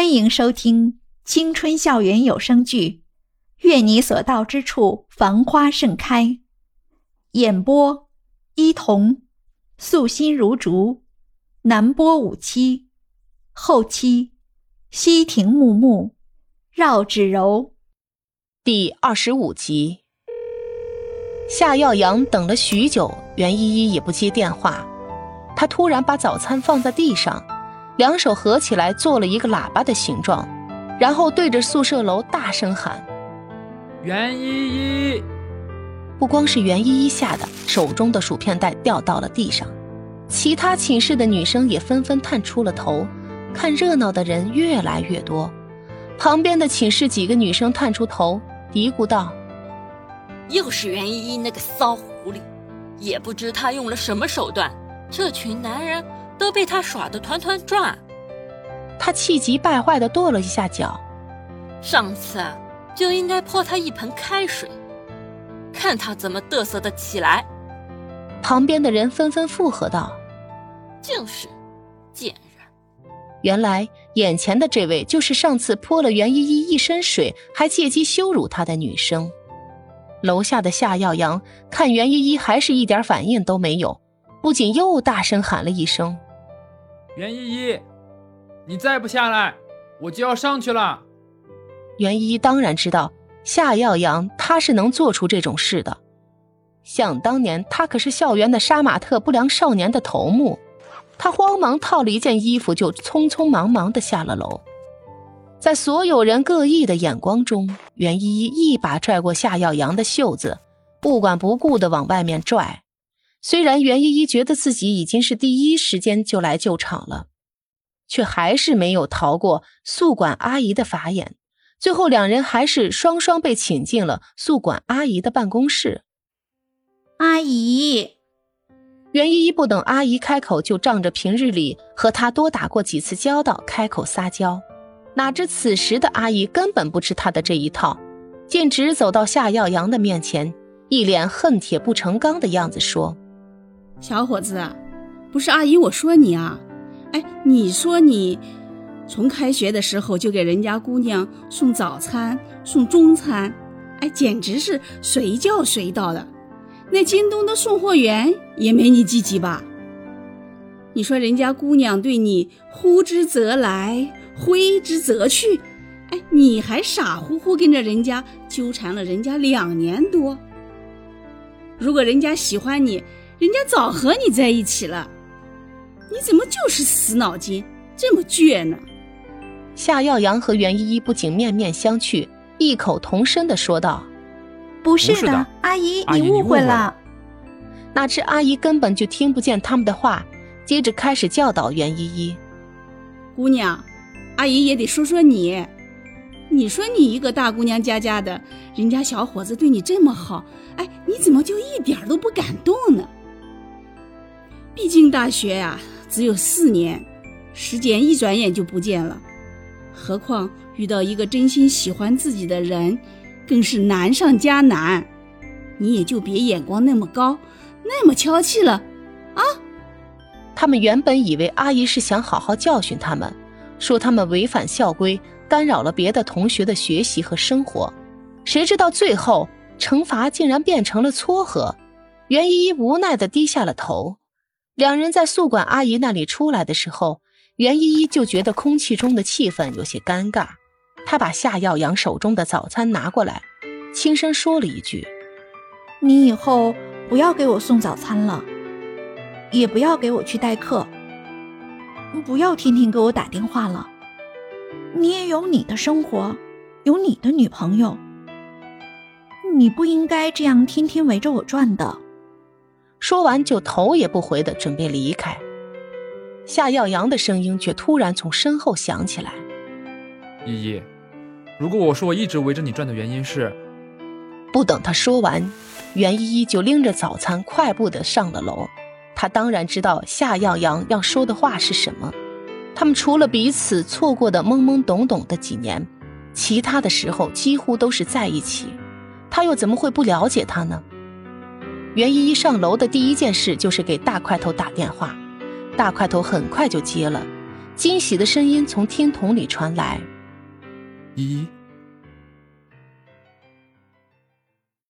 欢迎收听青春校园有声剧《愿你所到之处繁花盛开》，演播：伊童，素心如竹，南波五七，后期：西亭木木，绕指柔。第二十五集，夏耀阳等了许久，袁依依也不接电话。他突然把早餐放在地上，两手合起来做了一个喇叭的形状，然后对着宿舍楼大声喊：“袁依依！”不光是袁依依吓得手中的薯片袋掉到了地上，其他寝室的女生也纷纷探出了头。看热闹的人越来越多，旁边的寝室几个女生探出头，嘀咕道：“又是袁依依那个骚狐狸，也不知她用了什么手段。”这群男人都被他耍得团团转，他气急败坏地跺了一下脚。上次就应该泼他一盆开水，看他怎么嘚瑟的起来。旁边的人纷纷附和道：“就是，贱人。”原来眼前的这位就是上次泼了袁依依一身水，还借机羞辱她的女生。楼下的夏耀阳看袁依依还是一点反应都没有。不仅又大声喊了一声：“袁依依，你再不下来，我就要上去了。”袁依依当然知道夏耀阳他是能做出这种事的。想当年，他可是校园的杀马特不良少年的头目。他慌忙套了一件衣服，就匆匆忙忙的下了楼。在所有人各异的眼光中，袁依依一把拽过夏耀阳的袖子，不管不顾的往外面拽。虽然袁依依觉得自己已经是第一时间就来救场了，却还是没有逃过宿管阿姨的法眼。最后，两人还是双双被请进了宿管阿姨的办公室。阿姨，袁依依不等阿姨开口，就仗着平日里和她多打过几次交道，开口撒娇。哪知此时的阿姨根本不吃她的这一套，径直走到夏耀阳的面前，一脸恨铁不成钢的样子说。小伙子，不是阿姨，我说你啊，哎，你说你从开学的时候就给人家姑娘送早餐、送中餐，哎，简直是随叫随到的。那京东的送货员也没你积极吧？你说人家姑娘对你呼之则来，挥之则去，哎，你还傻乎乎跟着人家纠缠了人家两年多。如果人家喜欢你，人家早和你在一起了，你怎么就是死脑筋这么倔呢？夏耀阳和袁依依不仅面面相觑，异口同声的说道：“不是的，阿姨，你误会了。”哪知阿姨根本就听不见他们的话，接着开始教导袁依依：“姑娘，阿姨也得说说你。你说你一个大姑娘家家的，人家小伙子对你这么好，哎，你怎么就一点都不感动呢？”毕竟大学呀，只有四年，时间一转眼就不见了。何况遇到一个真心喜欢自己的人，更是难上加难。你也就别眼光那么高，那么娇气了，啊！他们原本以为阿姨是想好好教训他们，说他们违反校规，干扰了别的同学的学习和生活。谁知道最后惩罚竟然变成了撮合。袁依依无奈地低下了头。两人在宿管阿姨那里出来的时候，袁依依就觉得空气中的气氛有些尴尬。她把夏耀阳手中的早餐拿过来，轻声说了一句：“你以后不要给我送早餐了，也不要给我去代课，不要天天给我打电话了。你也有你的生活，有你的女朋友，你不应该这样天天围着我转的。”说完，就头也不回的准备离开。夏耀阳的声音却突然从身后响起来：“依依，如果我说我一直围着你转的原因是……”不等他说完，袁依依就拎着早餐快步的上了楼。他当然知道夏耀阳要说的话是什么。他们除了彼此错过的懵懵懂懂的几年，其他的时候几乎都是在一起。他又怎么会不了解他呢？袁依依上楼的第一件事就是给大块头打电话，大块头很快就接了。惊喜的声音从听筒里传来：“依依。”